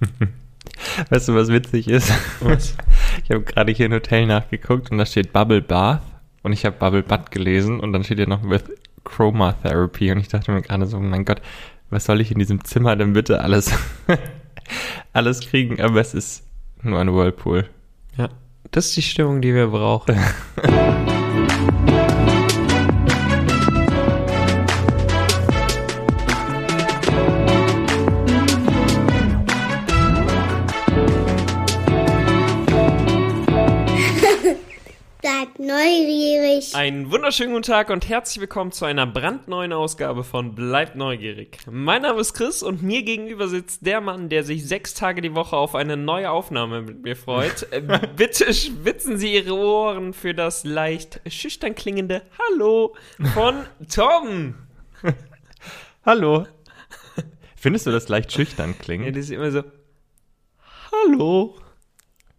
Weißt du, was witzig ist? Was? Ich habe gerade hier ein Hotel nachgeguckt und da steht Bubble Bath und ich habe Bubble Butt gelesen und dann steht hier noch with Chroma Therapy und ich dachte mir gerade so, mein Gott, was soll ich in diesem Zimmer denn bitte alles, alles kriegen? Aber es ist nur ein Whirlpool. Ja, das ist die Stimmung, die wir brauchen. Neugierig. Einen wunderschönen guten Tag und herzlich willkommen zu einer brandneuen Ausgabe von Bleibt neugierig. Mein Name ist Chris und mir gegenüber sitzt der Mann, der sich sechs Tage die Woche auf eine neue Aufnahme mit mir freut. Äh, Bitte schwitzen Sie Ihre Ohren für das leicht schüchtern klingende Hallo von Tom. Hallo. Findest du das leicht schüchtern Ja, klingen? das ist immer so. Hallo.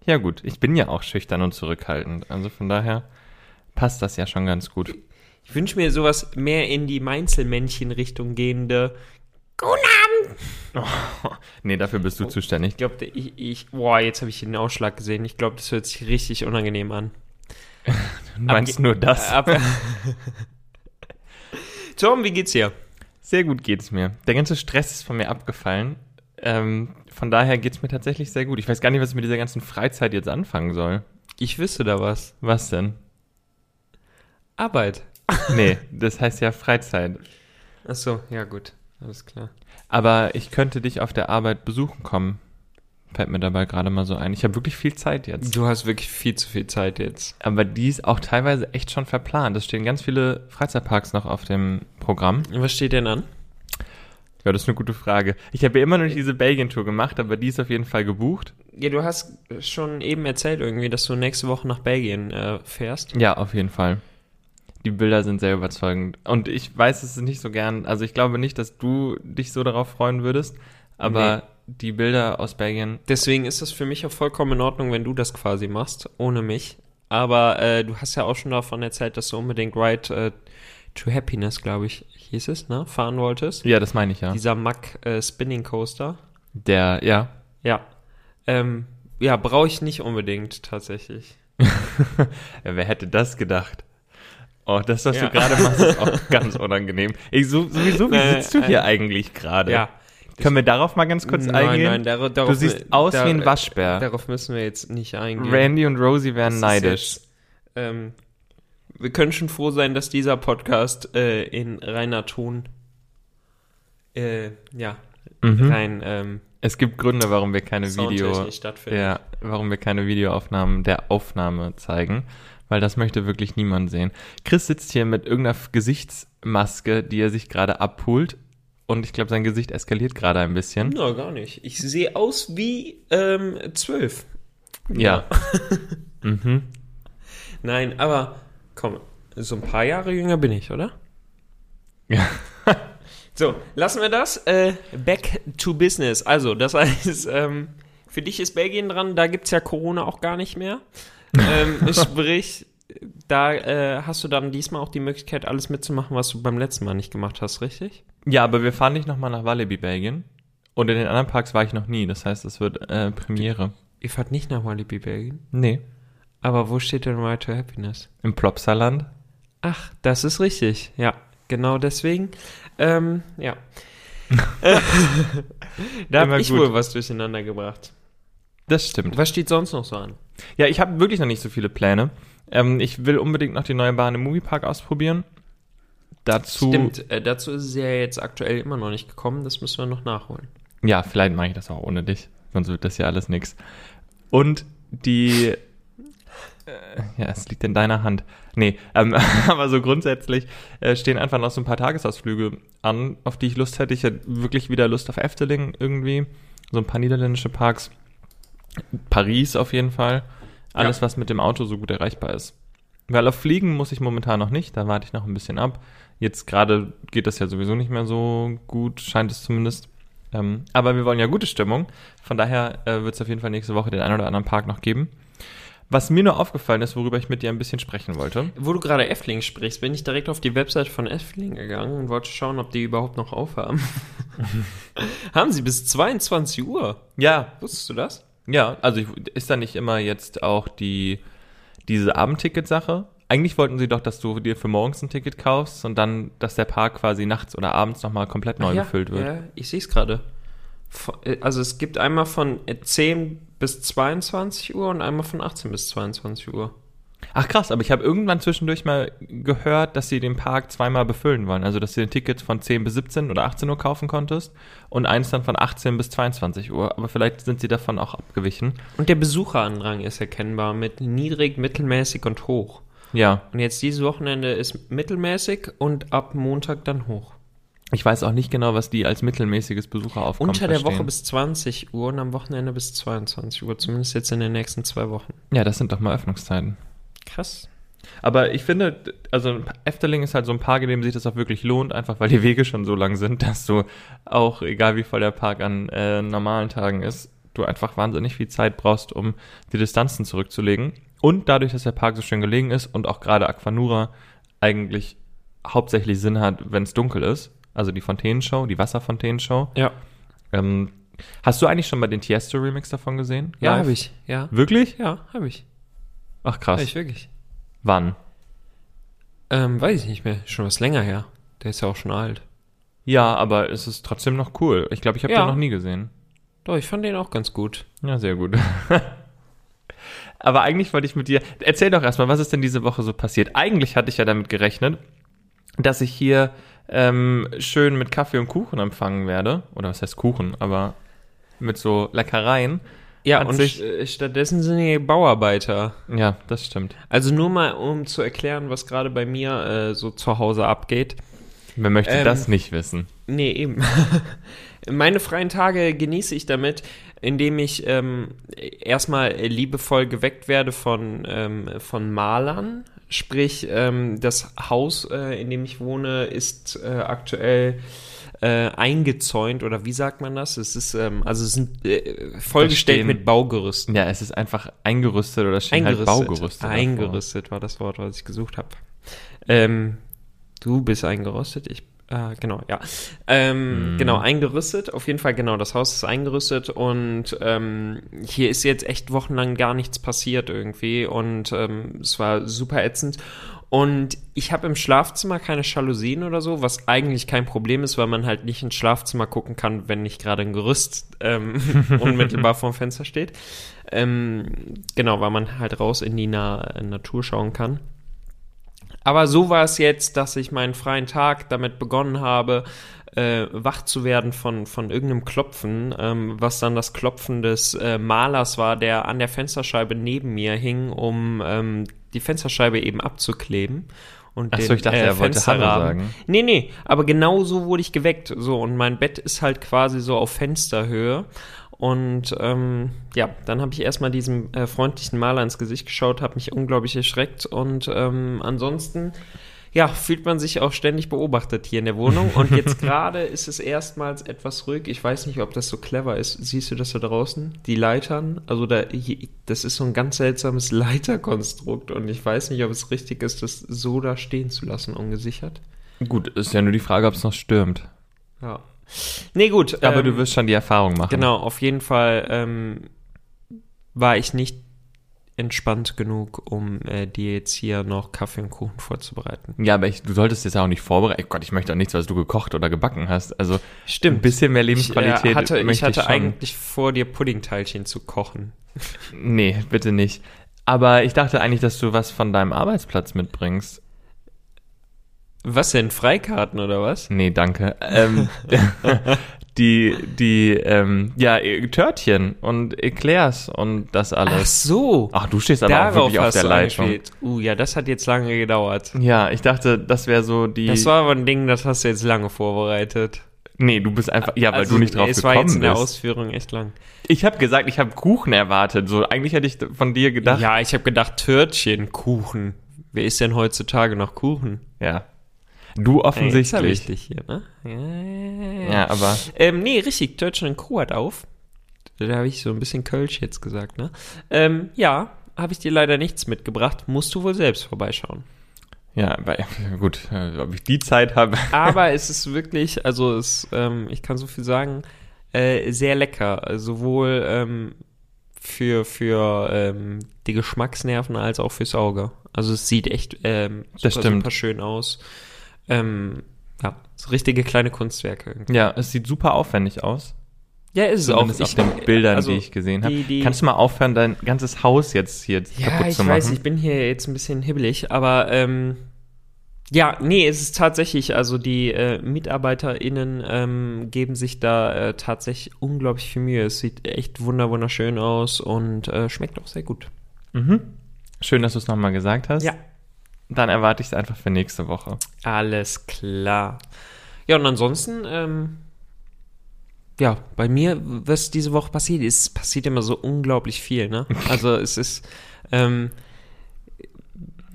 Ja gut, ich bin ja auch schüchtern und zurückhaltend. Also von daher passt das ja schon ganz gut. Ich wünsche mir sowas mehr in die Meinzelmännchen-Richtung gehende. Guten Abend. Nee, dafür bist du zuständig. Ich glaube, ich, ich, boah, jetzt habe ich den Ausschlag gesehen. Ich glaube, das hört sich richtig unangenehm an. Du meinst Abge- nur das? Ab Tom, wie geht's dir? Sehr gut geht's mir. Der ganze Stress ist von mir abgefallen. Ähm, von daher geht's mir tatsächlich sehr gut. Ich weiß gar nicht, was ich mit dieser ganzen Freizeit jetzt anfangen soll. Ich wüsste da was. Was denn? Arbeit. Nee, das heißt ja Freizeit. Ach so, ja gut. Alles klar. Aber ich könnte dich auf der Arbeit besuchen kommen. Fällt mir dabei gerade mal so ein. Ich habe wirklich viel Zeit jetzt. Du hast wirklich viel zu viel Zeit jetzt. Aber die ist auch teilweise echt schon verplant. Es stehen ganz viele Freizeitparks noch auf dem Programm. Was steht denn an? Ja, das ist eine gute Frage. Ich habe ja immer noch nicht diese Belgien-Tour gemacht, aber die ist auf jeden Fall gebucht. Ja, du hast schon eben erzählt irgendwie, dass du nächste Woche nach Belgien äh, fährst. Ja, auf jeden Fall. Die Bilder sind sehr überzeugend. Und ich weiß es nicht so gern. Also ich glaube nicht, dass du dich so darauf freuen würdest. Aber die Bilder aus Belgien. Deswegen ist das für mich auch vollkommen in Ordnung, wenn du das quasi machst, ohne mich. Aber äh, du hast ja auch schon davon erzählt, dass du unbedingt Ride äh, to Happiness, glaube ich, hieß es, ne? Fahren wolltest. Ja, das meine ich ja. Dieser Mack äh, Spinning Coaster. Der, ja. Ja. Ähm, ja, brauche ich nicht unbedingt tatsächlich. ja. Wer hätte das gedacht? Oh, das, was Ja. du gerade machst, ist auch ganz unangenehm. Ich, so, sowieso, wie Äh, sitzt du hier äh, eigentlich gerade? Ja. Können wir darauf mal ganz kurz nein, eingehen? nein, dar darauf du siehst aus wie ein Waschbär. Darauf müssen wir jetzt nicht eingehen. Randy und Rosie Das wären ist neidisch. Jetzt, ähm, wir können schon froh sein, dass dieser Podcast äh, in reiner Ton, äh, ja, Mhm. rein ähm, Es gibt Gründe, warum wir keine Video, ja, warum wir keine Videoaufnahmen der Aufnahme zeigen, weil das möchte wirklich niemand sehen. Chris sitzt hier mit irgendeiner Gesichtsmaske, die er sich gerade abholt und ich glaube, sein Gesicht eskaliert gerade ein bisschen. Na, gar nicht. Ich sehe aus wie ähm, zwölf. Ja. mhm. Nein, aber komm, so ein paar Jahre jünger bin ich, oder? Ja. So, lassen wir das. Äh, back to business. Also, das heißt, ähm, für dich ist Belgien dran, da gibt's ja Corona auch gar nicht mehr. Ähm, sprich, da äh, hast du dann diesmal auch die Möglichkeit, alles mitzumachen, was du beim letzten Mal nicht gemacht hast, richtig? Ja, aber wir fahren nicht nochmal nach Walibi, Belgien. Und in den anderen Parks war ich noch nie. Das heißt, es wird äh, Premiere. Ihr fahrt nicht nach Walibi Belgien. Nee. Aber wo steht denn Right to Happiness? Im Plopsaland. Ach, das ist richtig. Ja, genau deswegen. Ähm, ja. da Immer habe ich gut. wohl was durcheinander gebracht. Das stimmt. Was steht sonst noch so an? Ja, ich habe wirklich noch nicht so viele Pläne. Ähm, ich will unbedingt noch die neue Bahn im Moviepark ausprobieren. Dazu. Stimmt, äh, dazu ist es ja jetzt aktuell immer noch nicht gekommen. Das müssen wir noch nachholen. Ja, vielleicht mache ich das auch ohne dich. Sonst wird das ja alles nix. Und die. Äh, ja, es liegt in deiner Hand. Nee, ähm, aber so grundsätzlich äh, stehen einfach noch so ein paar Tagesausflüge an, auf die ich Lust hätte. Ich hätte wirklich wieder Lust auf Efteling irgendwie. So ein paar niederländische Parks. Paris auf jeden Fall. Alles, Ja. was mit dem Auto so gut erreichbar ist. Weil auf Fliegen muss ich momentan noch nicht, da warte ich noch ein bisschen ab. Jetzt gerade geht das ja sowieso nicht mehr so gut, scheint es zumindest. Ähm, aber wir wollen ja gute Stimmung. Von daher äh, wird es auf jeden Fall nächste Woche den einen oder anderen Park noch geben. Was mir nur aufgefallen ist, worüber ich mit dir ein bisschen sprechen wollte. Wo du gerade Effling sprichst, bin ich direkt auf die Website von Effling gegangen und wollte schauen, ob die überhaupt noch aufhaben. haben sie bis 22 Uhr? Ja, Wusstest du das? Ja, also ich, ist da nicht immer jetzt auch die, diese Abendticket-Sache? Eigentlich wollten sie doch, dass du dir für morgens ein Ticket kaufst und dann, dass der Park quasi nachts oder abends nochmal komplett neu ja, gefüllt wird. Ja, ich sehe es gerade. Äh, Also es gibt einmal von äh, 10 bis 22 Uhr und einmal von 18 bis 22 Uhr. Ach krass, aber ich habe irgendwann zwischendurch mal gehört, dass sie den Park zweimal befüllen wollen. Also, dass du ein Ticket von 10 bis 17 oder 18 Uhr kaufen konntest und eins dann von 18 bis 22 Uhr. Aber vielleicht sind sie davon auch abgewichen. Und der Besucherandrang ist erkennbar mit niedrig, mittelmäßig und hoch. Ja, Und jetzt dieses Wochenende ist mittelmäßig und ab Montag dann hoch. ich weiß auch nicht genau, was die als mittelmäßiges Besucheraufkommen Unter der verstehen. Woche bis 20 Uhr und am Wochenende bis 22 Uhr, zumindest jetzt in den nächsten zwei Wochen. Ja, das sind doch mal Öffnungszeiten. Krass. Aber ich finde, also Efteling ist halt so ein Park, in dem sich das auch wirklich lohnt, einfach weil die Wege schon so lang sind, dass du auch, egal wie voll der Park an äh, normalen Tagen ist, du einfach wahnsinnig viel Zeit brauchst, um die Distanzen zurückzulegen. Und dadurch, dass der Park so schön gelegen ist und auch gerade Aquanura eigentlich hauptsächlich Sinn hat, wenn es dunkel ist, also die Fontänenshow, die Wasserfontänenshow. Ja. Ähm, hast du eigentlich schon mal den Tiesto-Remix davon gesehen? Ja, habe ich. Ja. Wirklich? Ja, habe ich. Ach krass. Ich wirklich. Wann? Ähm, weiß ich nicht mehr. Schon was länger her. Der ist ja auch schon alt. Ja, aber es ist trotzdem noch cool. Ich glaube, ich habe Ja. den noch nie gesehen. Doch, ich fand den auch ganz gut. Ja, sehr gut. aber eigentlich wollte ich mit dir. Erzähl doch erstmal, was ist denn diese Woche so passiert? Eigentlich hatte ich ja damit gerechnet, dass ich hier ähm, schön mit Kaffee und Kuchen empfangen werde. Oder was heißt Kuchen, aber mit so Leckereien. Ja, und sich- äh, stattdessen sind die Bauarbeiter. Ja, das stimmt. Also nur mal, um zu erklären, was gerade bei mir äh, so zu Hause abgeht. Wer möchte Ähm, das nicht wissen? Nee, eben. Meine freien Tage genieße ich damit, indem ich ähm, erstmal liebevoll geweckt werde von, ähm, von Malern. Sprich, ähm, das Haus, äh, in dem ich wohne, ist äh, aktuell äh, eingezäunt oder wie sagt man das? Es ist ähm, also es sind äh, vollgestellt stehen- mit Baugerüsten. Ja, es ist einfach eingerüstet oder steht halt Baugerüste. davor. Eingerüstet war das Wort, was ich gesucht habe. Ähm, du bist eingerüstet, ich äh, genau, ja. Ähm, Mhm. Genau, eingerüstet. Auf jeden Fall, genau, das Haus ist eingerüstet und ähm, hier ist jetzt echt wochenlang gar nichts passiert irgendwie und ähm, es war super ätzend. Und ich habe im Schlafzimmer keine Jalousien oder so, was eigentlich kein Problem ist, weil man halt nicht ins Schlafzimmer gucken kann, wenn nicht gerade ein Gerüst ähm, unmittelbar vorm Fenster steht. Ähm, genau, weil man halt raus in die Na Natur schauen kann. Aber so war es jetzt, dass ich meinen freien Tag damit begonnen habe, äh, wach zu werden von, von irgendeinem Klopfen, ähm, was dann das Klopfen des äh, Malers war, der an der Fensterscheibe neben mir hing, um ähm, die Fensterscheibe eben abzukleben. Und Ach so, den, ich dachte, er wollte Hallo sagen. Nee, nee, aber genau so wurde ich geweckt. So, und mein Bett ist halt quasi so auf Fensterhöhe. Und ähm, ja, dann habe ich erstmal diesem äh, freundlichen Maler ins Gesicht geschaut, habe mich unglaublich erschreckt und ähm, ansonsten ja, fühlt man sich auch ständig beobachtet hier in der Wohnung. Und jetzt gerade ist es erstmals etwas ruhig. Ich weiß nicht, ob das so clever ist. Siehst du das da draußen? Die Leitern, also da, das ist so ein ganz seltsames Leiterkonstrukt und ich weiß nicht, ob es richtig ist, das so da stehen zu lassen, ungesichert. Gut, ist ja nur die Frage, ob es noch stürmt. Ja. Nee, gut. Aber ähm, du wirst schon die Erfahrung machen. Genau, auf jeden Fall ähm, war ich nicht entspannt genug, um äh, dir jetzt hier noch Kaffee und Kuchen vorzubereiten. Ja, aber ich, du solltest jetzt auch nicht vorbereiten. Gott, ich möchte auch nichts, was du gekocht oder gebacken hast. Also Stimmt. ein bisschen mehr Ich, Lebensqualität äh, hatte, ich hatte ich eigentlich vor, dir Puddingteilchen zu kochen. Nee, bitte nicht. Aber ich dachte eigentlich, dass du was von deinem Arbeitsplatz mitbringst. Was denn, Freikarten oder was? Nee, danke. Ähm, die, die, ähm, ja, äh, Törtchen und Eclairs und das Ach alles. so, Ach, du stehst aber auch darauf wirklich auf der Leitung. angespielt. Uh, ja, das hat jetzt lange gedauert. Ja, ich dachte, das wäre so die. Das war aber ein Ding, das hast du jetzt lange vorbereitet. nee, du bist einfach. Ja, weil Also, du nicht drauf Es war jetzt gekommen in der bist. Ausführung echt lang. Ich habe gesagt, ich habe Kuchen erwartet. So, eigentlich hätte ich von dir gedacht. Ja, ich habe gedacht, Törtchen, Kuchen. Wer isst denn heutzutage noch Kuchen? Ja. Du offensichtlich. wichtig hier, ne? Ja, ja, ja. Ja, aber Ähm, nee, richtig, und Co. hat auf. Da habe ich so ein bisschen Kölsch jetzt gesagt, ne? Ähm, ja, habe ich dir leider nichts mitgebracht. Musst du wohl selbst vorbeischauen. Ja, weil, gut, äh, ob ich die Zeit habe. Aber es ist wirklich, also es, ähm, ich kann so viel sagen, äh, sehr lecker. Sowohl ähm, für, für ähm, die Geschmacksnerven als auch fürs Auge. Also es sieht echt ähm, Das super, stimmt. super schön aus. Ähm, ja, so richtige kleine Kunstwerke. irgendwie. Ja, es sieht super aufwendig aus. Ja, ist es auch. Zumindest auf den Bildern, also, die ich gesehen habe. Kannst du mal aufhören, dein ganzes Haus jetzt hier Ja, kaputt ich zu machen? weiß, ich bin hier jetzt ein bisschen hibbelig, aber ähm, ja, nee, es ist tatsächlich, also die äh, MitarbeiterInnen ähm, geben sich da äh, tatsächlich unglaublich viel Mühe. Es sieht echt wunder wunderschön aus und äh, schmeckt auch sehr gut. mhm. Schön, dass du es nochmal gesagt hast. Ja. Dann erwarte ich es einfach für nächste Woche. Alles klar. Ja, und ansonsten, ähm, ja, bei mir, was diese Woche passiert ist, es passiert immer so unglaublich viel, ne? Also es ist, ähm,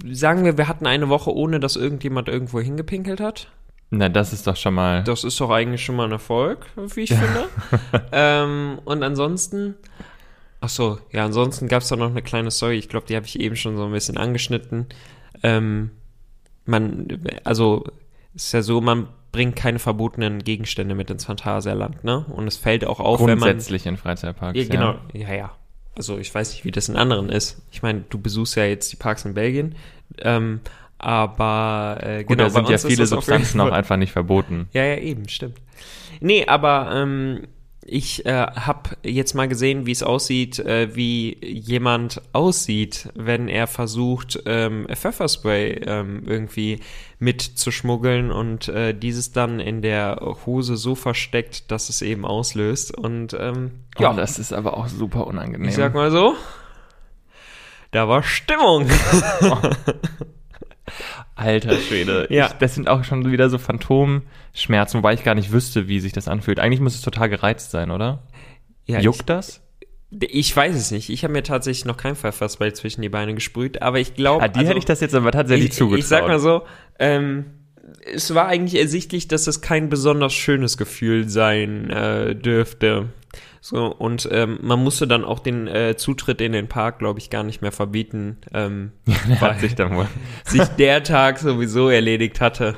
sagen wir, wir hatten eine Woche, ohne dass irgendjemand irgendwo hingepinkelt hat. Na, das ist doch schon mal. Das ist doch eigentlich schon mal ein Erfolg, wie ich finde. ähm, und ansonsten, ach so, ja, ansonsten gab es da noch eine kleine Story. Ich glaube, die habe ich eben schon so ein bisschen angeschnitten. Ähm, man, also, es ist ja so, man bringt keine verbotenen Gegenstände mit ins Phantasialand, ne? Und es fällt auch auf, wenn man grundsätzlich in Freizeitparks. ja, genau, ja, ja. Also ich weiß nicht, wie das in anderen ist. Ich meine, du besuchst ja jetzt die Parks in Belgien, ähm, aber äh, Gut, genau, da sind ja viele Substanzen auch einfach nicht verboten. Ja, ja, eben, stimmt. Nee, aber ähm, ich äh, habe jetzt mal gesehen, wie es aussieht, äh, wie jemand aussieht, wenn er versucht, ähm, Pfefferspray ähm, irgendwie mitzuschmuggeln und äh, dieses dann in der Hose so versteckt, dass es eben auslöst. Und ähm, Ja, ja, das ist aber auch super unangenehm. ich sag mal so, da war Stimmung. Alter Schwede. Ja. Ich, das sind auch schon wieder so Phantomschmerzen, wobei ich gar nicht wüsste, wie sich das anfühlt. Eigentlich muss es total gereizt sein, oder? Ja, Juckt das? Ich, ich weiß es nicht. Ich habe mir tatsächlich noch kein Pfefferspray zwischen die Beine gesprüht, aber ich glaube. Ah, die hätte ich das jetzt aber tatsächlich ich, zugetraut. ich sag mal so, ähm, es war eigentlich ersichtlich, dass es kein besonders schönes Gefühl sein äh, dürfte. So, und ähm, man musste dann auch den äh, Zutritt in den Park, glaube ich, gar nicht mehr verbieten, ähm, Der weil sich dann wohl. sich der Tag sowieso erledigt hatte.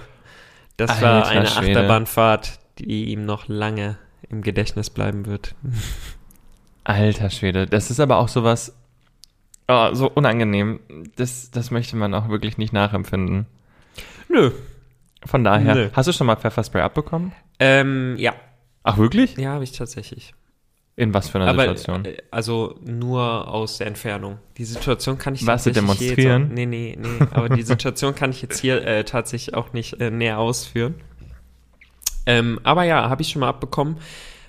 Das war Alter eine Schwede. Achterbahnfahrt, die ihm noch lange im Gedächtnis bleiben wird. Alter Schwede. Das ist aber auch sowas. Oh, so unangenehm. Das, das möchte man auch wirklich nicht nachempfinden. Nö. Von daher. Nö. Hast du schon mal Pfefferspray abbekommen? Ähm, ja. Ach, wirklich? Ja, habe ich tatsächlich. In was für einer Aber Situation? äh, also nur aus der Entfernung. Die Situation kann ich du tatsächlich hier demonstrieren? Jetzt auch, nee, nee, nee. Aber die Situation kann ich jetzt hier äh, tatsächlich auch nicht äh, näher ausführen. Ähm, aber ja, habe ich schon mal abbekommen.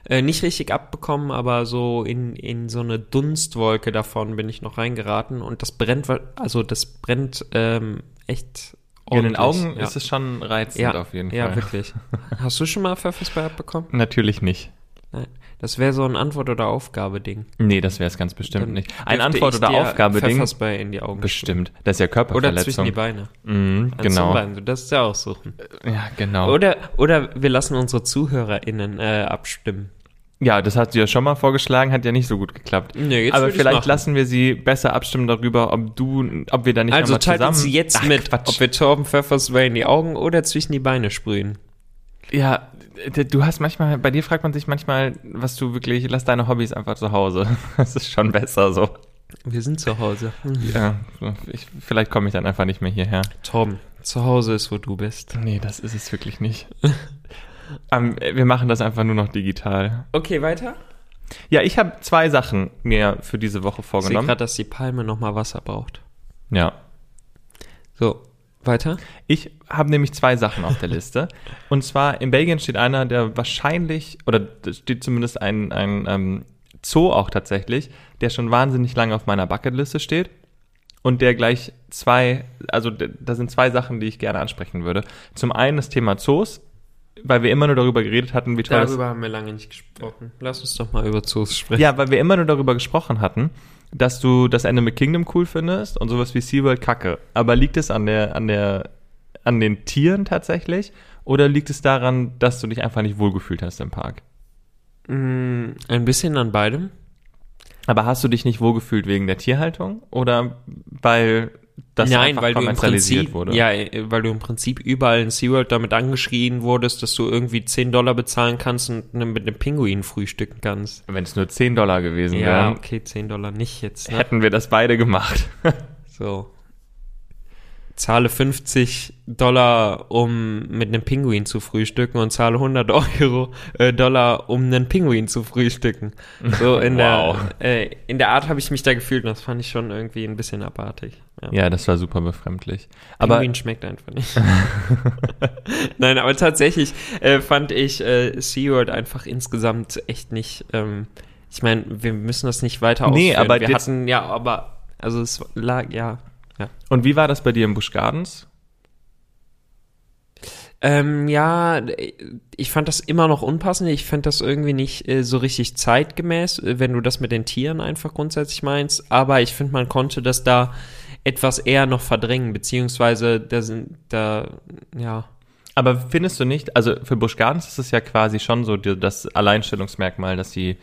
Äh, nicht richtig abbekommen, aber so in, in so eine Dunstwolke davon bin ich noch reingeraten und das brennt, also das brennt ähm, echt in den. Augen ja. ist es schon reizend ja, auf jeden Ja, Fall. wirklich. Hast du schon mal Pfefferspray abbekommen? Natürlich nicht. Nein. Das wäre so ein Antwort- oder Aufgabe-Ding. Nee, das wäre es ganz bestimmt Dann nicht. Ein Antwort- ich oder Aufgabe-Ding. In die Augen Bestimmt. Das ist ja sprühen. Oder Körperverletzung. zwischen die Beine. Mhm, genau. beiden. Du darfst ja aussuchen. Ja, genau. Oder, oder wir lassen unsere ZuhörerInnen äh, abstimmen. Ja, das hat sie ja schon mal vorgeschlagen, hat ja nicht so gut geklappt. Nee, jetzt Aber vielleicht lassen wir sie besser abstimmen darüber, ob du, ob wir da nicht Also einmal teilt zusammen. uns jetzt Ach, mit, Quatsch. ob wir Torben Pfefferspray in die Augen oder zwischen die Beine sprühen. Ja, du hast manchmal, bei dir fragt man sich manchmal, was du wirklich, lass deine Hobbys einfach zu Hause. Das ist schon besser so. Wir sind zu Hause. Ja, ich, vielleicht komme ich dann einfach nicht mehr hierher. Torben, zu Hause ist, wo du bist. Nee, das ist es wirklich nicht. ähm, wir machen das einfach nur noch digital. Okay, weiter. Ja, ich habe zwei Sachen mir für diese Woche Ich sehe vorgenommen. gerade, dass die Palme nochmal Wasser braucht. Ja. So, weiter. Ich habe nämlich zwei Sachen auf der Liste. Und zwar in Belgien steht einer, der wahrscheinlich, oder da steht zumindest ein, ein ähm, Zoo auch tatsächlich, der schon wahnsinnig lange auf meiner Bucketliste steht. Und der gleich zwei, also da sind zwei Sachen, die ich gerne ansprechen würde. Zum einen das Thema Zoos, weil wir immer nur darüber geredet hatten, wie toll das Darüber haben wir lange nicht gesprochen. Lass uns doch mal über Zoos sprechen. Ja, weil wir immer nur darüber gesprochen hatten, dass du das Ende mit Kingdom cool findest und sowas wie SeaWorld kacke. Aber liegt es an der, an der, an den Tieren tatsächlich? Oder liegt es daran, dass du dich einfach nicht wohlgefühlt hast im Park? Mm, ein bisschen an beidem. Aber hast du dich nicht wohlgefühlt wegen der Tierhaltung oder weil das Nein, weil du im Prinzip, wurde? ja, weil du im Prinzip überall in SeaWorld damit angeschrien wurdest, dass du irgendwie 10 Dollar bezahlen kannst und ne- mit einem Pinguin frühstücken kannst. Wenn es nur 10 Dollar gewesen Ja, wären, okay, 10 Dollar nicht jetzt. Ne? hätten wir das beide gemacht. So. Zahle 50 Dollar, um mit einem Pinguin zu frühstücken und zahle 100 Euro, äh, Dollar, um einen Pinguin zu frühstücken. So in Wow. der, äh, in der Art habe ich mich da gefühlt und das fand ich schon irgendwie ein bisschen abartig. Ja. ja, das war super befremdlich. Aber Pinguin schmeckt einfach nicht. Nein, aber tatsächlich äh, fand ich äh, SeaWorld einfach insgesamt echt nicht. Ähm, ich meine, wir müssen das nicht weiter Nee, ausführen. aber wir hatten ja, aber also es lag ja. ja. und wie war das bei dir im Busch Gardens? Ähm, ja, ich fand das immer noch unpassend. Ich fand das irgendwie nicht äh, so richtig zeitgemäß, äh, wenn du das mit den Tieren einfach grundsätzlich meinst. Aber ich finde, man konnte das da etwas eher noch verdrängen, beziehungsweise da sind da, ja. Aber findest du nicht, also für Busch Gardens ist es ja quasi schon so die, das Alleinstellungsmerkmal, dass sie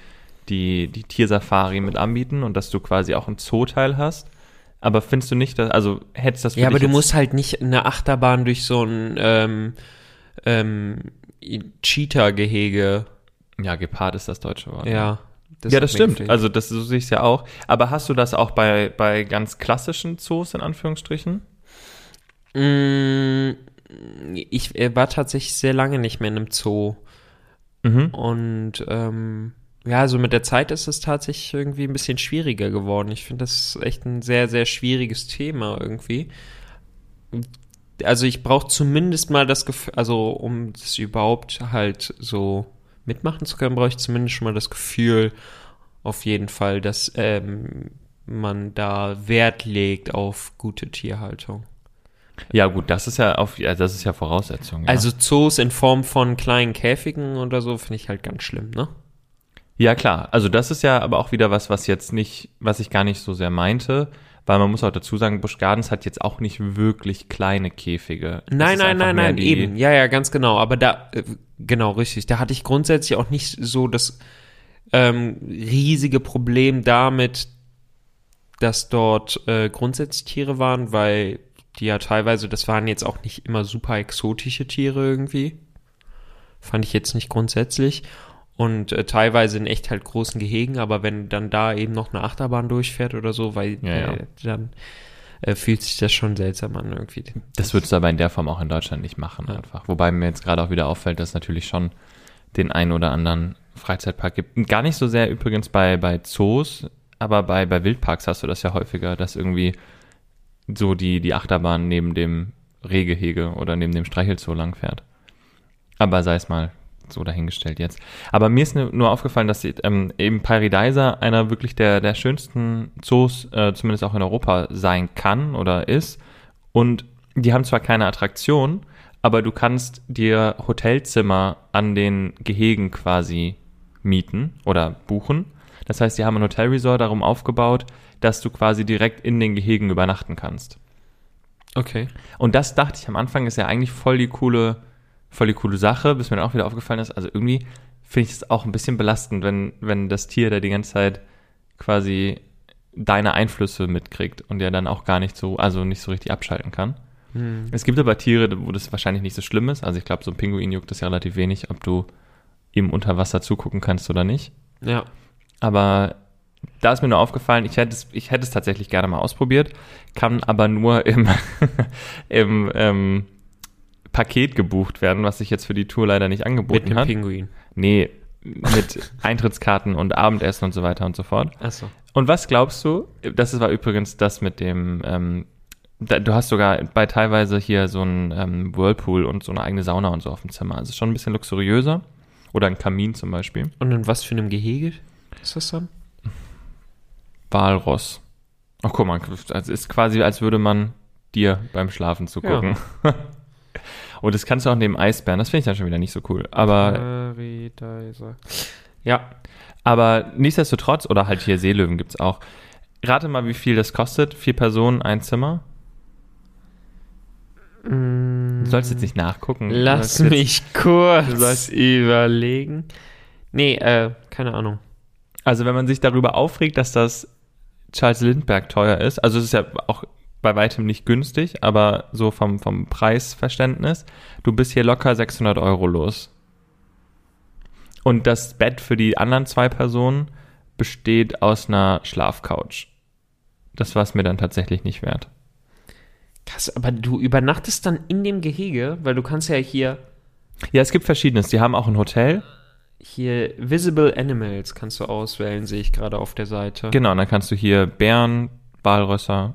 die, die Tiersafari mit anbieten und dass du quasi auch einen Zooteil hast. Aber findest du nicht, dass, also hättest das Ja, aber du musst halt nicht eine Achterbahn durch so ein ähm, ähm, Cheetah-Gehege. Ja, Gepard ist das deutsche Wort. Ja. Ja, das hat mir stimmt. gefehlt. Also das so sehe ich es ja auch. Aber hast du das auch bei, bei ganz klassischen Zoos in Anführungsstrichen? Mm, ich äh, war tatsächlich sehr lange nicht mehr in einem Zoo. Mhm. Und ähm, ja, also mit der Zeit ist es tatsächlich irgendwie ein bisschen schwieriger geworden. Ich finde das echt ein sehr, sehr schwieriges Thema irgendwie. Also ich brauche zumindest mal das Gefühl, also um das überhaupt halt so mitmachen zu können, brauche ich zumindest schon mal das Gefühl, auf jeden Fall, dass ähm, man da Wert legt auf gute Tierhaltung. Ja, gut, das ist ja auf, ja, das ist ja Voraussetzung. Ja. Also Zoos in Form von kleinen Käfigen oder so finde ich halt ganz schlimm, ne? Ja, klar. Also das ist ja aber auch wieder was, was jetzt nicht, was ich gar nicht so sehr meinte, weil man muss auch dazu sagen, Busch Gardens hat jetzt auch nicht wirklich kleine Käfige. Das Nein, nein, nein, nein, eben. Ja, ja, ganz genau. Aber da, äh, genau, richtig. Da hatte ich grundsätzlich auch nicht so das ähm, riesige Problem damit, dass dort äh, grundsätzlich Tiere waren, weil die ja teilweise, das waren jetzt auch nicht immer super exotische Tiere irgendwie. Fand ich jetzt nicht grundsätzlich. Und äh, teilweise in echt halt großen Gehegen, aber wenn dann da eben noch eine Achterbahn durchfährt oder so, weil Ja, ja. Äh, dann äh, fühlt sich das schon seltsam an irgendwie. Das würdest du aber in der Form auch in Deutschland nicht machen Ja. einfach. Wobei mir jetzt gerade auch wieder auffällt, dass es natürlich schon den einen oder anderen Freizeitpark gibt. Gar nicht so sehr übrigens bei, bei Zoos, aber bei, bei Wildparks hast du das ja häufiger, dass irgendwie so die, die Achterbahn neben dem Rehgehege oder neben dem Streichelzoo langfährt. Aber sei es mal so dahingestellt jetzt. Aber mir ist nur aufgefallen, dass ähm, eben Paradise einer wirklich der, der schönsten Zoos, äh, zumindest auch in Europa, sein kann oder ist. Und die haben zwar keine Attraktion, aber du kannst dir Hotelzimmer an den Gehegen quasi mieten oder buchen. Das heißt, die haben ein Hotelresort darum aufgebaut, dass du quasi direkt in den Gehegen übernachten kannst. Okay. Und das dachte ich am Anfang, ist ja eigentlich voll die coole, voll die coole Sache, bis mir dann auch wieder aufgefallen ist. Also irgendwie finde ich es auch ein bisschen belastend, wenn, wenn das Tier da die ganze Zeit quasi deine Einflüsse mitkriegt und der dann auch gar nicht so, also nicht so richtig abschalten kann. Hm. Es gibt aber Tiere, wo das wahrscheinlich nicht so schlimm ist. Also ich glaube, so ein Pinguin juckt das ja relativ wenig, ob du ihm unter Wasser zugucken kannst oder nicht. Ja. Aber da ist mir nur aufgefallen, ich hätte es, ich hätte es tatsächlich gerne mal ausprobiert, kann aber nur im, im ähm, Paket gebucht werden, was sich jetzt für die Tour leider nicht Mit angeboten einem hat. Pinguin. Nee, mit Eintrittskarten und Abendessen und so weiter und so fort. Achso. Und was glaubst du? Das war übrigens das mit dem, ähm, da, du hast sogar bei teilweise hier so ein ähm, Whirlpool und so eine eigene Sauna und so auf dem Zimmer. Also schon ein bisschen luxuriöser. Oder ein Kamin zum Beispiel. Und in was für einem Gehege ist das dann? Walross. Ach guck mal, es ist quasi, als würde man dir beim Schlafen zugucken. und das kannst du auch neben Eisbären, das finde ich dann schon wieder nicht so cool. Aber, Paradise. Ja. aber nichtsdestotrotz, oder halt hier Seelöwen gibt's auch. Rate mal, wie viel das kostet. Vier Personen, ein Zimmer. Du sollst jetzt nicht nachgucken. Lass sollst jetzt- mich kurz überlegen. Nee, äh, keine Ahnung. Also wenn man sich darüber aufregt, dass das Charles Lindbergh teuer ist, also es ist ja auch bei weitem nicht günstig, aber so vom, vom Preisverständnis, du bist hier locker 600 Euro los. Und das Bett für die anderen zwei Personen besteht aus einer Schlafcouch. Das war es mir dann tatsächlich nicht wert. Krass, aber du übernachtest dann in dem Gehege, weil du kannst ja hier, Ja, es gibt verschiedenes. Die haben auch ein Hotel. hier Visible Animals kannst du auswählen, sehe ich gerade auf der Seite. Genau, und dann kannst du hier Bären, Walrösser,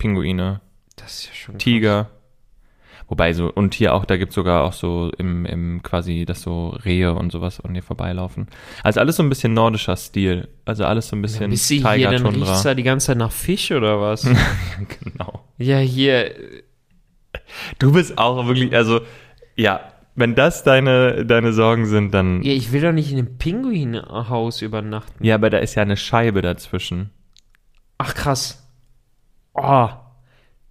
Pinguine, Das ist ja schon krass. Tiger. Wobei so, und hier auch, da gibt's sogar auch so im, im quasi, dass so Rehe und sowas an dir vorbeilaufen. Also alles so ein bisschen nordischer Stil. Also alles so ein bisschen Bist du hier, dann riecht's Tiger-Tundra. da die ganze Zeit nach Fisch oder was? genau. ja, hier, Du bist auch wirklich, also, ja, wenn das deine, deine Sorgen sind, dann. ja, ich will doch nicht in einem Pinguinhaus übernachten. Ja, aber da ist ja eine Scheibe dazwischen. Ach, krass. Oh,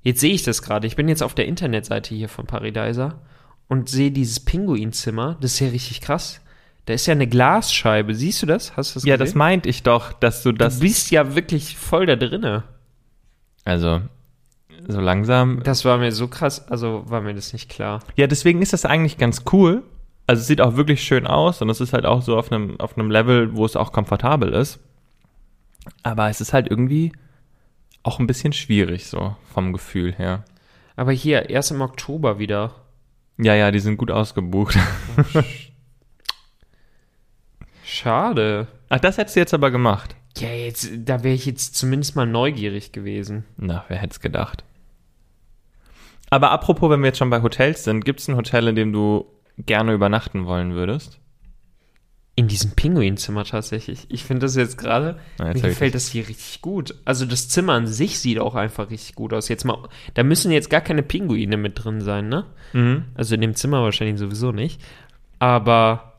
jetzt sehe ich das gerade. Ich bin jetzt auf der Internetseite hier von Paradiser und sehe dieses Pinguinzimmer. Das ist ja richtig krass. Da ist ja eine Glasscheibe. Siehst du das? Hast du das Ja, das gesehen? meinte ich doch, dass du das. Du bist ja wirklich voll da drinne. Also, so langsam. Das war mir so krass, also war mir das nicht klar. Ja, deswegen ist das eigentlich ganz cool. Also es sieht auch wirklich schön aus und es ist halt auch so auf einem, auf einem Level, wo es auch komfortabel ist. Aber es ist halt irgendwie auch ein bisschen schwierig, so vom Gefühl her. Aber hier, erst im Oktober wieder. Ja, ja, die sind gut ausgebucht. Schade. Ach, das hättest du jetzt aber gemacht. Ja, jetzt, da wäre ich jetzt zumindest mal neugierig gewesen. Na, wer hätte es gedacht. Aber apropos, wenn wir jetzt schon bei Hotels sind, gibt es ein Hotel, in dem du gerne übernachten wollen würdest? In diesem Pinguinzimmer tatsächlich. Ich finde das jetzt gerade, jetzt mir gefällt das hier richtig gut. Also das Zimmer an sich sieht auch einfach richtig gut aus. Jetzt mal, da müssen jetzt gar keine Pinguine mit drin sein, ne? Mhm. Also in dem Zimmer wahrscheinlich sowieso nicht. Aber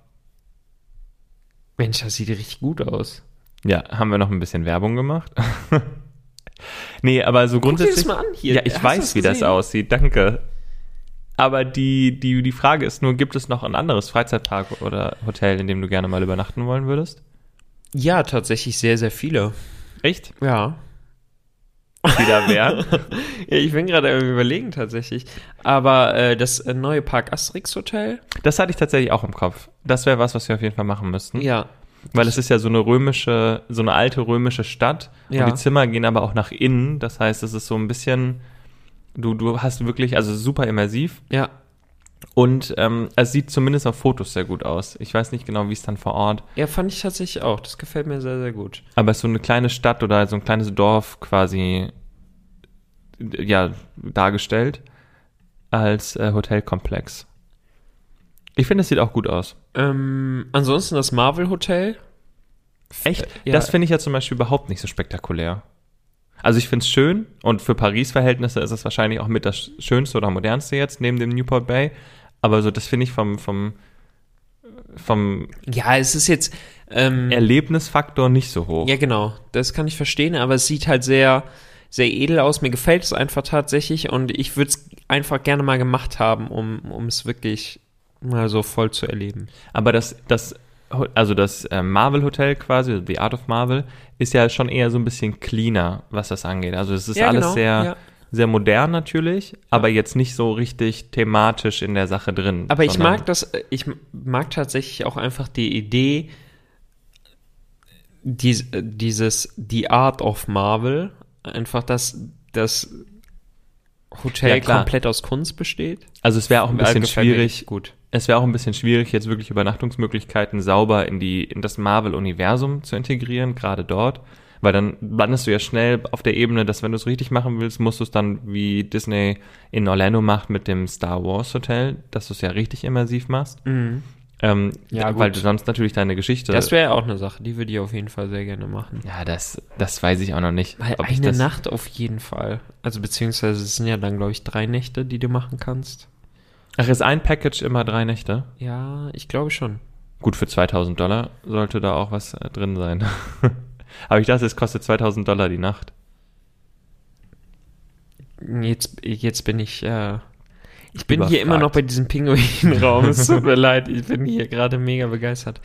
Mensch, das sieht richtig gut aus. Ja, haben wir noch ein bisschen Werbung gemacht? nee, aber so Guck dir grundsätzlich. das mal an hier. Ja, ich weiß, wie das aussieht, danke. Aber die, die, die Frage ist nur, gibt es noch ein anderes Freizeitpark oder Hotel, in dem du gerne mal übernachten wollen würdest? Ja, tatsächlich sehr, sehr viele. Echt? Ja. Wieder wer? Ja, ich bin gerade überlegen tatsächlich. Aber äh, das äh, neue Park Asterix Hotel? das hatte ich tatsächlich auch im Kopf. Das wäre was, was wir auf jeden Fall machen müssten. Ja. Weil es ist ja so eine römische, so eine alte römische Stadt. Ja. Und die Zimmer gehen aber auch nach innen. Das heißt, es ist so ein bisschen, du, du hast wirklich, also super immersiv. Ja. Und ähm, es sieht zumindest auf Fotos sehr gut aus. Ich weiß nicht genau, wie es dann vor Ort. Ja, fand ich tatsächlich auch. Das gefällt mir sehr, sehr gut. Aber es ist so eine kleine Stadt oder so ein kleines Dorf quasi, ja, dargestellt als äh, Hotelkomplex. Ich finde, es sieht auch gut aus. Ähm, ansonsten das Marvel Hotel. Echt? Ja. Das finde ich ja zum Beispiel überhaupt nicht so spektakulär. Also ich finde es schön und für Paris-Verhältnisse ist es wahrscheinlich auch mit das schönste oder modernste jetzt neben dem Newport Bay. Aber so, das finde ich vom, vom, vom Ja, es ist jetzt. Ähm, Erlebnisfaktor nicht so hoch. ja, genau. Das kann ich verstehen, aber es sieht halt sehr, sehr edel aus. Mir gefällt es einfach tatsächlich und ich würde es einfach gerne mal gemacht haben, um, es wirklich mal so voll zu erleben. Aber das, das, also das äh, Marvel Hotel quasi, The Art of Marvel, ist ja schon eher so ein bisschen cleaner, was das angeht. Also es ist Ja, alles genau, sehr, ja. sehr modern natürlich, aber jetzt nicht so richtig thematisch in der Sache drin. Aber ich mag das, äh, ich mag tatsächlich auch einfach die Idee, dies, äh, dieses The Art of Marvel, einfach, dass das Hotel Ja, komplett aus Kunst besteht. Also es wäre auch ein bisschen schwierig, Gut. Es wäre auch ein bisschen schwierig, jetzt wirklich Übernachtungsmöglichkeiten sauber in die, in das Marvel-Universum zu integrieren, gerade dort. Weil dann landest du ja schnell auf der Ebene, dass wenn du es richtig machen willst, musst du es dann, wie Disney in Orlando macht mit dem Star Wars Hotel, dass du es ja richtig immersiv machst. Ähm, Mhm. Ja, weil du sonst natürlich deine Geschichte. Das wäre auch eine Sache, die würde ich auf jeden Fall sehr gerne machen. ja, das, das weiß ich auch noch nicht. Weil eine Nacht auf jeden Fall. Also beziehungsweise es sind ja dann, glaube ich, drei Nächte, die du machen kannst. Ach, ist ein Package immer drei Nächte? Ja, ich glaube schon. Gut, für 2000 Dollar sollte da auch was äh, drin sein. Aber ich dachte, es kostet 2000 Dollar die Nacht. Jetzt, jetzt bin ich, äh, ich bin Überfragt. hier immer noch bei diesem Pinguinraum. Es tut mir leid, ich bin hier gerade mega begeistert.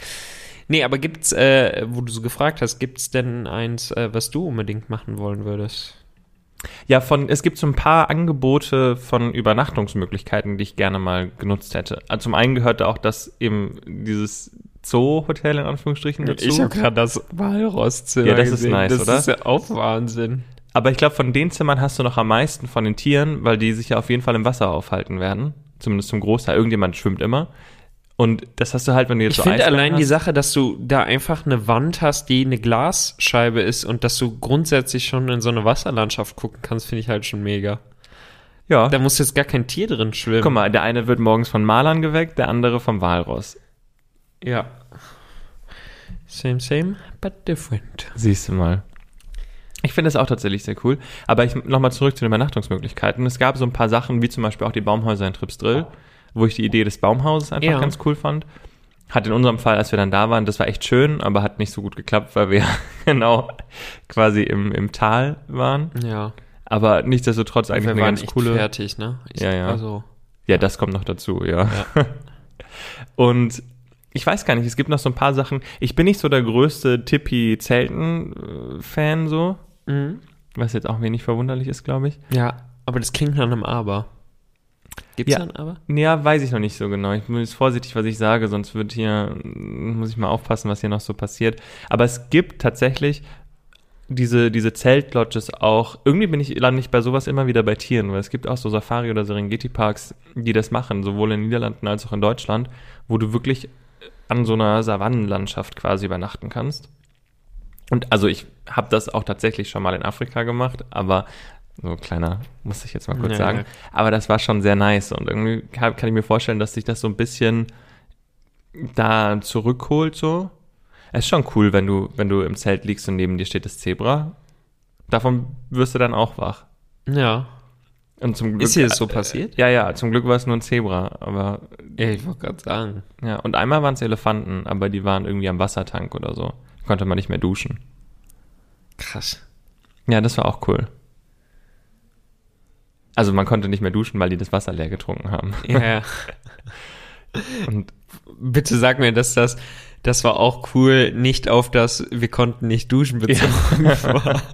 Nee, aber gibt's, äh, wo du so gefragt hast, gibt's denn eins, äh, was du unbedingt machen wollen würdest? Ja, von, es gibt so ein paar Angebote von Übernachtungsmöglichkeiten, die ich gerne mal genutzt hätte. Also zum einen gehört da auch das eben dieses Zoo-Hotel in Anführungsstrichen dazu. Ich habe gerade das Walrosszimmer Ja, das ist gesehen. nice, das oder? ist ja auch Wahnsinn. Aber ich glaube, von den Zimmern hast du noch am meisten von den Tieren, weil die sich ja auf jeden Fall im Wasser aufhalten werden. Zumindest zum Großteil. Irgendjemand schwimmt immer. Und das hast du halt, wenn du jetzt Ich so finde allein die hast. Sache, dass du da einfach eine Wand hast, die eine Glasscheibe ist und dass du grundsätzlich schon in so eine Wasserlandschaft gucken kannst, finde ich halt schon mega. Ja. Da muss jetzt gar kein Tier drin schwimmen. Guck mal, der eine wird morgens von Malern geweckt, der andere vom Walross. Ja. Same, same, but different. Siehst du mal. Ich finde das auch tatsächlich sehr cool. Aber ich nochmal zurück zu den Übernachtungsmöglichkeiten. Es gab so ein paar Sachen, wie zum Beispiel auch die Baumhäuser in Tripsdrill, wo ich die Idee des Baumhauses einfach Ja. ganz cool fand. Hat in unserem Fall, als wir dann da waren, das war echt schön, aber hat nicht so gut geklappt, weil wir genau quasi im, im Tal waren. Ja. Aber nichtsdestotrotz eigentlich wir eine waren ganz coole. fertig, ne? Ich, Ja, ja. Also, Ja, das kommt noch dazu, ja. Und ich weiß gar nicht, es gibt noch so ein paar Sachen. Ich bin nicht so der größte Tippi-Zelten-Fan so, mhm. was jetzt auch wenig verwunderlich ist, glaube ich. ja, aber das klingt nach einem Aber. Gibt's Ja. da ein Aber? Ja, weiß ich noch nicht so genau. Ich bin jetzt vorsichtig, was ich sage, sonst wird hier, muss ich mal aufpassen, was hier noch so passiert. Aber es gibt tatsächlich diese, diese Zeltlodges auch. Irgendwie bin ich lande ich bei sowas immer wieder bei Tieren, weil es gibt auch so Safari- oder Serengeti-Parks, die das machen, sowohl in den Niederlanden als auch in Deutschland, wo du wirklich an so einer Savannenlandschaft quasi übernachten kannst. Und also ich habe das auch tatsächlich schon mal in Afrika gemacht, aber so kleiner, muss ich jetzt mal kurz Ja, sagen. ja. Aber das war schon sehr nice und irgendwie kann, kann ich mir vorstellen, dass sich das so ein bisschen da zurückholt so. Es ist schon cool, wenn du, wenn du im Zelt liegst und neben dir steht das Zebra. Davon wirst du dann auch wach. Ja. Und zum Glück, Ist dir das so passiert? Ja, ja, zum Glück war es nur ein Zebra, aber Ja, ich wollte gerade sagen. ja, und einmal waren es Elefanten, aber die waren irgendwie am Wassertank oder so. Konnte man nicht mehr duschen. Krass. Ja, das war auch cool. Also man konnte nicht mehr duschen, weil die das Wasser leer getrunken haben. Ja, ja. Und Bitte sag mir, dass das, das war auch cool, nicht auf das, wir konnten nicht duschen bezogen war.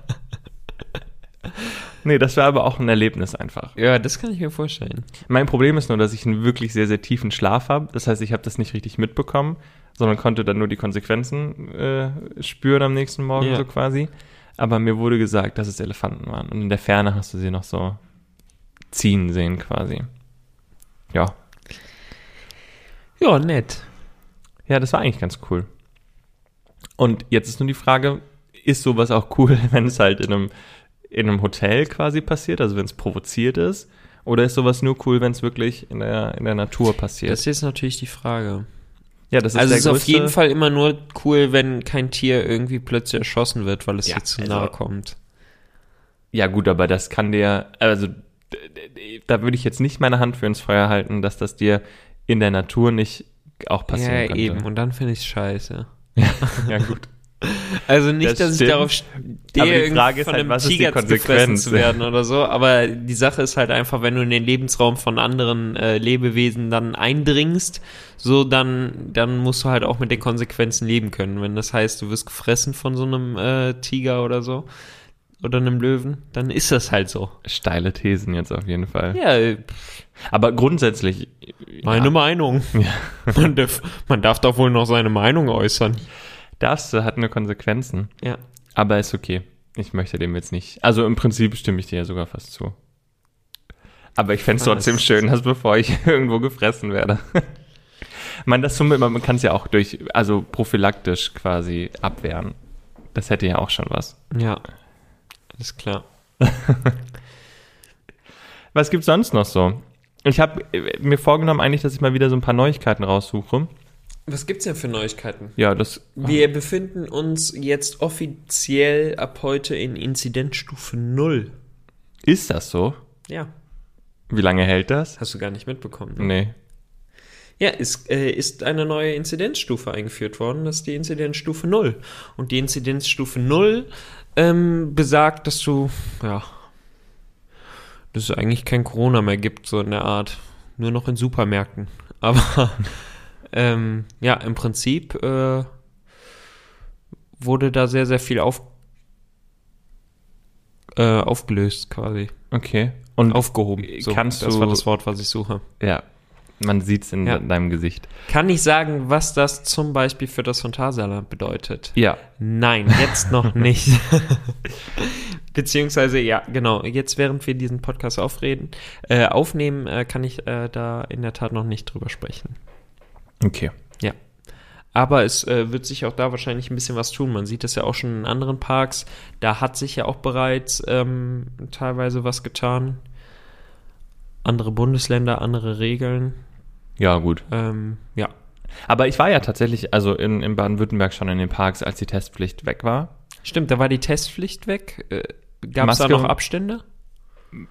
nee, das war aber auch ein Erlebnis einfach. Ja, das kann ich mir vorstellen. Mein Problem ist nur, dass ich einen wirklich sehr, sehr tiefen Schlaf habe. Das heißt, ich habe das nicht richtig mitbekommen, sondern konnte dann nur die Konsequenzen äh, spüren am nächsten Morgen Ja. so quasi. Aber mir wurde gesagt, dass es Elefanten waren. Und in der Ferne hast du sie noch so ziehen sehen quasi. Ja. Ja, nett. Ja, das war eigentlich ganz cool. Und jetzt ist nur die Frage, ist sowas auch cool, wenn es halt in einem, in einem Hotel quasi passiert, also wenn es provoziert ist? Oder ist sowas nur cool, wenn es wirklich in der, in der Natur passiert? Das ist jetzt natürlich die Frage. ja, das ist also der es ist auf jeden Fall immer nur cool, wenn kein Tier irgendwie plötzlich erschossen wird, weil es Ja, dir zu also- nahe kommt. Ja, gut, aber das kann dir, also da würde ich jetzt nicht meine Hand für ins Feuer halten, dass das dir in der Natur nicht auch passieren ja, könnte. eben. Und dann finde ich es scheiße. Ja, gut. Also nicht, Das dass ich stimmt. darauf stehe, die Frage ist von halt, einem was ist die Tiger gefressen Konsequenz? zu werden oder so. Aber die Sache ist halt einfach, wenn du in den Lebensraum von anderen äh, Lebewesen dann eindringst, so dann, dann musst du halt auch mit den Konsequenzen leben können. Wenn das heißt, du wirst gefressen von so einem äh, Tiger oder so oder einem Löwen, dann ist das halt so. Steile Thesen jetzt auf jeden Fall. Ja, äh, Aber grundsätzlich. meine ja, Meinung. Man, darf, man darf doch wohl noch seine Meinung äußern. Das hat nur Konsequenzen. Ja. Aber ist okay. Ich möchte dem jetzt nicht. Also im Prinzip stimme ich dir ja sogar fast zu. Aber ich fände es Was? trotzdem schön, dass bevor ich irgendwo gefressen werde. man, das zum, man kann es ja auch durch, also prophylaktisch quasi abwehren. Das hätte ja auch schon was. Ja. Alles klar. Was gibt's sonst noch so? Ich habe mir vorgenommen eigentlich, dass ich mal wieder so ein paar Neuigkeiten raussuche. Was gibt's denn für Neuigkeiten? Ja, das. Wir befinden uns jetzt offiziell ab heute in Inzidenzstufe 0. Ist das so? Ja. Wie lange hält das? Hast du gar nicht mitbekommen. Ne? Nee. Ja, es äh, ist eine neue Inzidenzstufe eingeführt worden. Das ist die Inzidenzstufe 0. Und die Inzidenzstufe 0 ähm, besagt, dass du, ja, dass es eigentlich kein Corona mehr gibt, so in der Art. Nur noch in Supermärkten. Aber, ähm, ja, im Prinzip, äh, wurde da sehr, sehr viel auf, äh, aufgelöst quasi. Okay. Und Aufgehoben. kannst das du- war das Wort, was ich suche. ja, man sieht's in Ja. deinem Gesicht. Kann ich sagen, was das zum Beispiel für das Phantasialand bedeutet? Ja. Nein, jetzt noch nicht. Beziehungsweise, ja, genau, jetzt während wir diesen Podcast aufreden, äh, aufnehmen, äh, kann ich äh, da in der Tat noch nicht drüber sprechen. Okay. Ja. Aber es äh, wird sich auch da wahrscheinlich ein bisschen was tun. Man sieht es ja auch schon in anderen Parks. Da hat sich ja auch bereits ähm, teilweise was getan. Andere Bundesländer, andere Regeln. Ja, gut. Ähm, ja. Aber ich war ja tatsächlich, also in, in Baden-Württemberg schon in den Parks, als die Testpflicht weg war. Stimmt, da war die Testpflicht weg. Äh, Gab es da noch Abstände?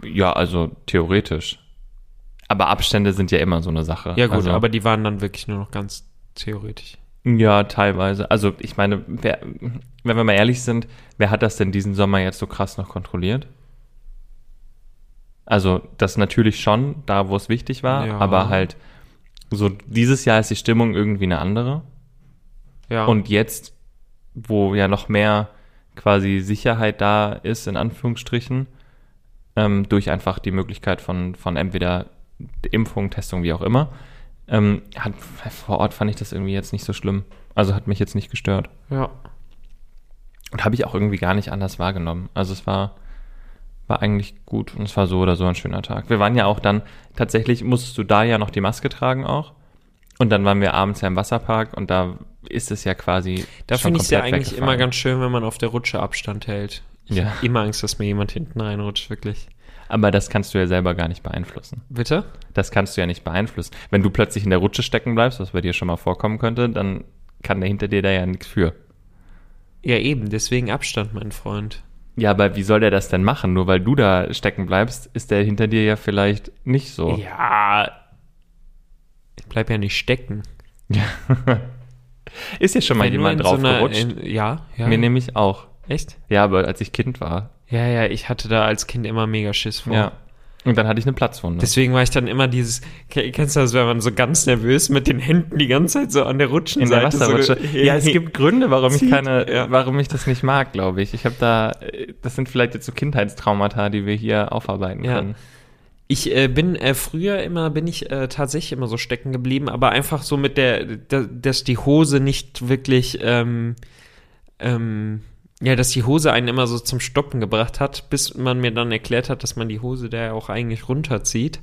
Ja, also theoretisch. Aber Abstände sind ja immer so eine Sache. Ja, gut, also, aber die waren dann wirklich nur noch ganz theoretisch. Ja, teilweise. Also ich meine, wer, wenn wir mal ehrlich sind, wer hat das denn diesen Sommer jetzt so krass noch kontrolliert? Also das natürlich schon, da wo es wichtig war, Ja. aber halt so dieses Jahr ist die Stimmung irgendwie eine andere. Ja. Und jetzt, wo ja noch mehr quasi Sicherheit da ist, in Anführungsstrichen, ähm, durch einfach die Möglichkeit von, von entweder Impfung, Testung, wie auch immer, ähm, hat, vor Ort fand ich das irgendwie jetzt nicht so schlimm. Also hat mich jetzt nicht gestört. ja. Und habe ich auch irgendwie gar nicht anders wahrgenommen. Also es war, war eigentlich gut und es war so oder so ein schöner Tag. Wir waren ja auch dann, tatsächlich musstest du da ja noch die Maske tragen auch. Und dann waren wir abends ja im Wasserpark und da ist es ja quasi. Da finde ich es ja eigentlich immer ganz schön, wenn man auf der Rutsche Abstand hält. Ich Ja. habe immer Angst, dass mir jemand hinten reinrutscht, wirklich. Aber das kannst du ja selber gar nicht beeinflussen. Bitte? Das kannst du ja nicht beeinflussen. Wenn du plötzlich in der Rutsche stecken bleibst, was bei dir schon mal vorkommen könnte, dann kann der hinter dir da ja nichts für. Ja, eben, deswegen Abstand, mein Freund. Ja, aber wie soll der das denn machen? Nur weil du da stecken bleibst, ist der hinter dir ja vielleicht nicht so. Ja. Ich bleib ja nicht stecken. Ist dir schon mal jemand in so ja, ja. Mir nämlich auch. Echt? Ja, aber als ich Kind war. Ja, ja, ich hatte da als Kind immer mega Schiss vor. Ja. Und dann hatte ich eine Platzwunde. Deswegen war ich dann immer dieses, ke- kennst du das, wenn man so ganz nervös mit den Händen die ganze Zeit so an der in Rutschenseite der Wasserrutsche. so, ja, es gibt Gründe, warum ich Zieht, keine, ja. warum ich das nicht mag, glaube ich. Ich habe da, das sind vielleicht jetzt so Kindheitstraumata, die wir hier aufarbeiten Ja. können. Ich äh, bin äh, früher immer, bin ich äh, tatsächlich immer so stecken geblieben, aber einfach so mit der, da, dass die Hose nicht wirklich, ähm, ähm, ja, dass die Hose einen immer so zum Stoppen gebracht hat, bis man mir dann erklärt hat, dass man die Hose da ja auch eigentlich runterzieht.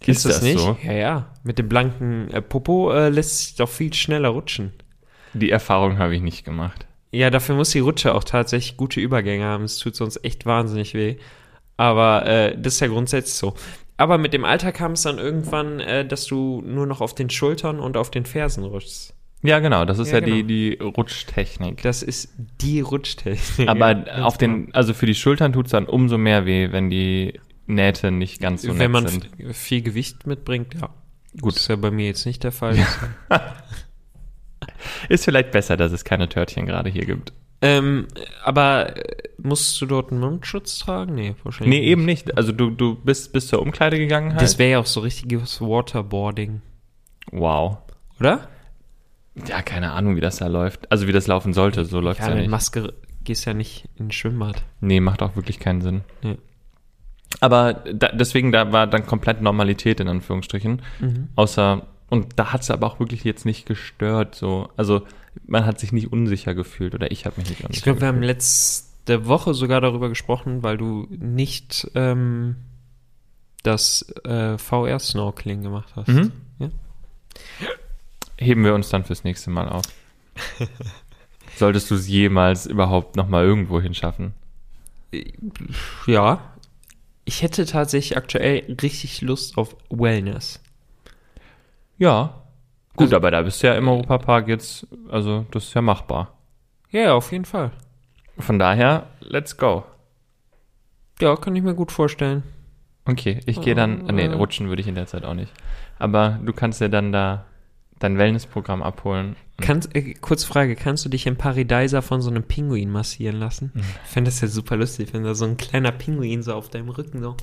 Kennst Ist das das nicht? so? Ja, ja. Mit dem blanken äh, Popo äh, lässt sich doch viel schneller rutschen. Die Erfahrung habe ich nicht gemacht. Ja, dafür muss die Rutsche auch tatsächlich gute Übergänge haben. Es tut sonst echt wahnsinnig weh. Aber äh, das ist ja grundsätzlich so. Aber mit dem Alter kam es dann irgendwann, äh, dass du nur noch auf den Schultern und auf den Fersen rutschst. Ja, genau, das ist ja, Ja, die, genau. die Rutschtechnik. Das ist die Rutschtechnik. Aber Ja, auf den, also für die Schultern tut's dann umso mehr weh, wenn die Nähte nicht ganz so Wenn nett man sind. viel Gewicht mitbringt, ja. Gut. Das ist ja bei mir jetzt nicht der Fall. Ist vielleicht besser, dass es keine Törtchen gerade hier gibt. ähm, aber äh, musst du dort einen Mundschutz tragen? Nee, wahrscheinlich Nee, eben nicht. Also du, du bist bis zur Umkleide gegangen halt. Das wäre ja auch so richtiges Waterboarding, wow. oder? Ja, keine Ahnung, wie das da läuft. Also wie das laufen sollte, so läuft's Ja, ja, mit nicht. Maske gehst ja nicht ins Schwimmbad. Nee, macht auch wirklich keinen Sinn. Nee. Aber da, deswegen, da war dann komplett Normalität in Anführungsstrichen. Mhm. Außer, und da hat's aber auch wirklich jetzt nicht gestört, so. Also man hat sich nicht unsicher gefühlt oder ich habe mich nicht unsicher Ich glaube, wir haben gefühlt. letzte Woche sogar darüber gesprochen, weil du nicht ähm, das äh, VR-Snorkeling gemacht hast. Mhm. Ja. Heben wir uns dann fürs nächste Mal auf. Solltest du es jemals überhaupt nochmal irgendwo hinschaffen? ja. Ich hätte tatsächlich aktuell richtig Lust auf Wellness. Ja. Gut, Also- aber da bist du ja im Europapark jetzt, also das ist ja machbar. Ja, ja, auf jeden Fall. Von daher, let's go. Ja, kann ich mir gut vorstellen. Okay, ich gehe dann, nee, Äh. rutschen würde ich in der Zeit auch nicht. Aber du kannst dir dann da dein Wellnessprogramm abholen. Kannst, äh, kurz Frage, kannst du dich im Paradiser von so einem Pinguin massieren lassen? Ich fände das ja super lustig, wenn da so ein kleiner Pinguin so auf deinem Rücken so.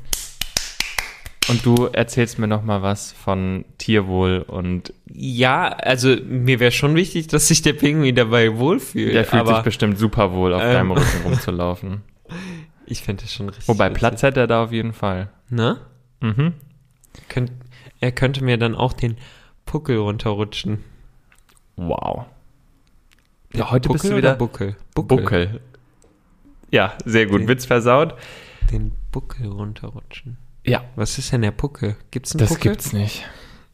Und du erzählst mir noch mal was von Tierwohl und Ja, also mir wäre schon wichtig, dass sich der Pinguin dabei wohlfühlt. der fühlt sich bestimmt super wohl, auf ähm, deinem Rücken rumzulaufen. ich fände das schon richtig. Wobei. Platz hätte er da auf jeden Fall. Ne? Mhm. Könnt, er könnte mir dann auch den Puckel runterrutschen. Wow. Ja, heute Puckel bist du wieder Buckel? Buckel. Ja, sehr gut. Den- Witz versaut. Den Buckel runterrutschen. Ja, Was ist denn der Puckel? Gibt's einen das Puckel? gibt's nicht.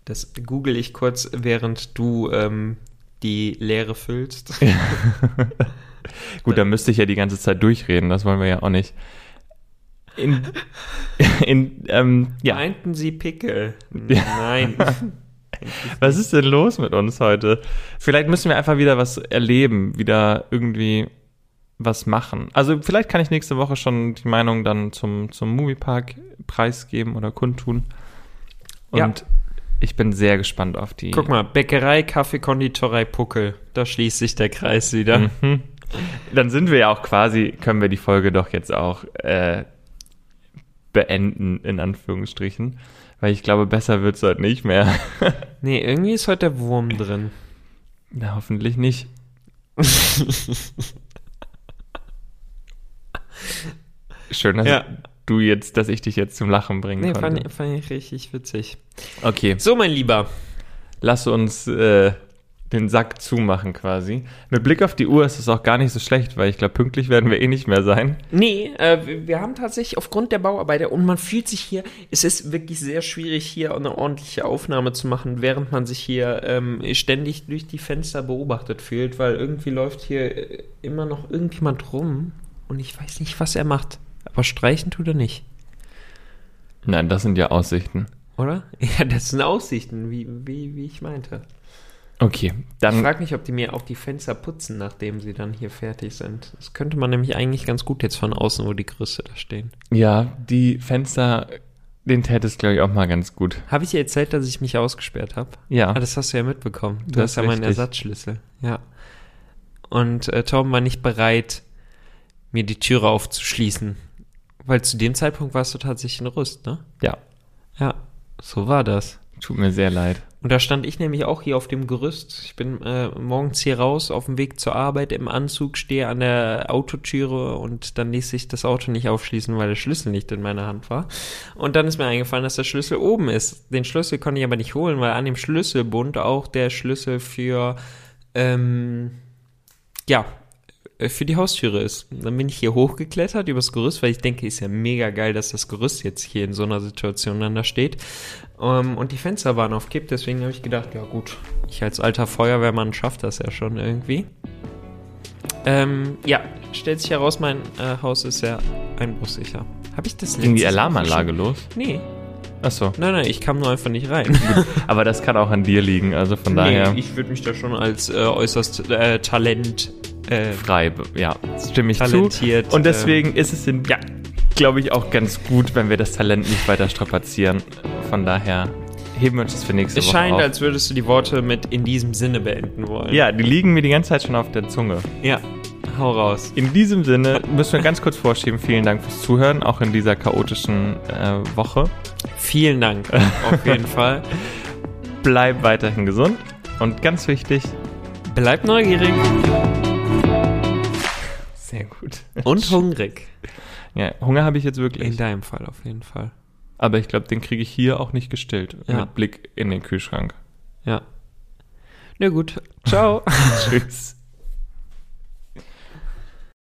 Das google ich kurz, während du ähm, die Leere füllst. Gut, dann müsste ich ja die ganze Zeit durchreden, das wollen wir ja auch nicht. In, in ähm, ja, Meinten Sie Pickel? Nein. was ist denn los mit uns heute? Vielleicht müssen wir einfach wieder was erleben, wieder irgendwie was machen. Also vielleicht kann ich nächste Woche schon die Meinung dann zum, zum Moviepark preisgeben oder kundtun. Und Ja. ich bin sehr gespannt auf die. Guck mal, Bäckerei, Kaffee, Konditorei, Puckel. Da schließt sich der Kreis wieder. Mhm. Dann sind wir ja auch quasi, können wir die Folge doch jetzt auch äh, beenden, in Anführungsstrichen. Weil ich glaube, besser wird es heute nicht mehr. Nee, irgendwie ist heute der Wurm drin. Na, hoffentlich nicht. Schön, dass Ja. du jetzt, dass ich dich jetzt zum Lachen bringen Nee, konnte. fand, ich- fand ich richtig witzig. Okay, So, mein Lieber. lass uns äh, den Sack zumachen quasi. Mit Blick auf die Uhr ist es auch gar nicht so schlecht, weil ich glaube, pünktlich werden wir eh nicht mehr sein. Nee, äh, wir- haben tatsächlich aufgrund der Bauarbeiter und man fühlt sich hier, es ist wirklich sehr schwierig, hier eine ordentliche Aufnahme zu machen, während man sich hier ähm, ständig durch die Fenster beobachtet fühlt, weil irgendwie läuft hier äh, immer noch irgendjemand rum und ich weiß nicht, was er macht. Aber streichen tut er nicht, Nein, das sind ja Aussichten. oder? Ja, das sind Aussichten, wie, wie, wie ich meinte. Okay, Ich dann frage mich, ob die mir auch die Fenster putzen, nachdem sie dann hier fertig sind. Das könnte man nämlich eigentlich ganz gut jetzt von außen, wo die Gerüste da stehen. Ja, die Fenster, den täte es, glaube ich, auch mal ganz gut. Habe ich dir erzählt, dass ich mich ausgesperrt habe? Ja. Ah, das hast du ja mitbekommen. Du Das hast ja meinen richtig. Ersatzschlüssel. Ja. Und äh, Tom war nicht bereit, mir die Türe aufzuschließen. Weil zu dem Zeitpunkt warst du tatsächlich in Rüst, ne? ja, Ja, so war das. tut mir sehr leid. Und da stand ich nämlich auch hier auf dem Gerüst. Ich bin äh, morgens hier raus auf dem Weg zur Arbeit im Anzug, stehe an der Autotüre und dann ließ sich das Auto nicht aufschließen, weil der Schlüssel nicht in meiner Hand war. Und dann ist mir eingefallen, dass der Schlüssel oben ist. Den Schlüssel konnte ich aber nicht holen, weil an dem Schlüsselbund auch der Schlüssel für, ähm, ja, für die Haustüre ist. Dann bin ich hier hochgeklettert übers Gerüst, weil ich denke, ist ja mega geil, dass das Gerüst jetzt hier in so einer Situation dann da steht. Ähm, und die Fenster waren auf Kipp, deswegen habe ich gedacht, ja gut, ich als alter Feuerwehrmann schaffe das ja schon irgendwie. Ähm, ja, stellt sich heraus, mein äh, Haus ist ja einbruchsicher. Habe ich das Ging die Alarmanlage los? Nee, Achso. nein, nein, ich kam nur einfach nicht rein. Aber das kann auch an dir liegen, also von daher Nee, ich würde mich da schon als äh, äußerst äh, Talent äh, frei. Ja, stimme ich talentiert. zu. Und deswegen ist es, in, ja, glaube ich, auch ganz gut, wenn wir das Talent nicht weiter strapazieren. Von daher heben wir uns das für nächste es Woche scheint, auf. als würdest du die Worte mit in diesem Sinne beenden wollen. ja, die liegen mir die ganze Zeit schon auf der Zunge. Ja, hau raus. In diesem Sinne müssen wir ganz kurz vorschieben. Vielen Dank fürs Zuhören, auch in dieser chaotischen äh, Woche. Vielen Dank, auf jeden Fall. Bleib weiterhin gesund und ganz wichtig, Bleib neugierig sehr gut. und hungrig. Ja, Hunger habe ich jetzt In wirklich. deinem Fall auf jeden Fall. Aber ich glaube, den kriege ich hier auch nicht gestillt. Ja. Mit Blick in den Kühlschrank. Ja. Na gut. Ciao. Tschüss.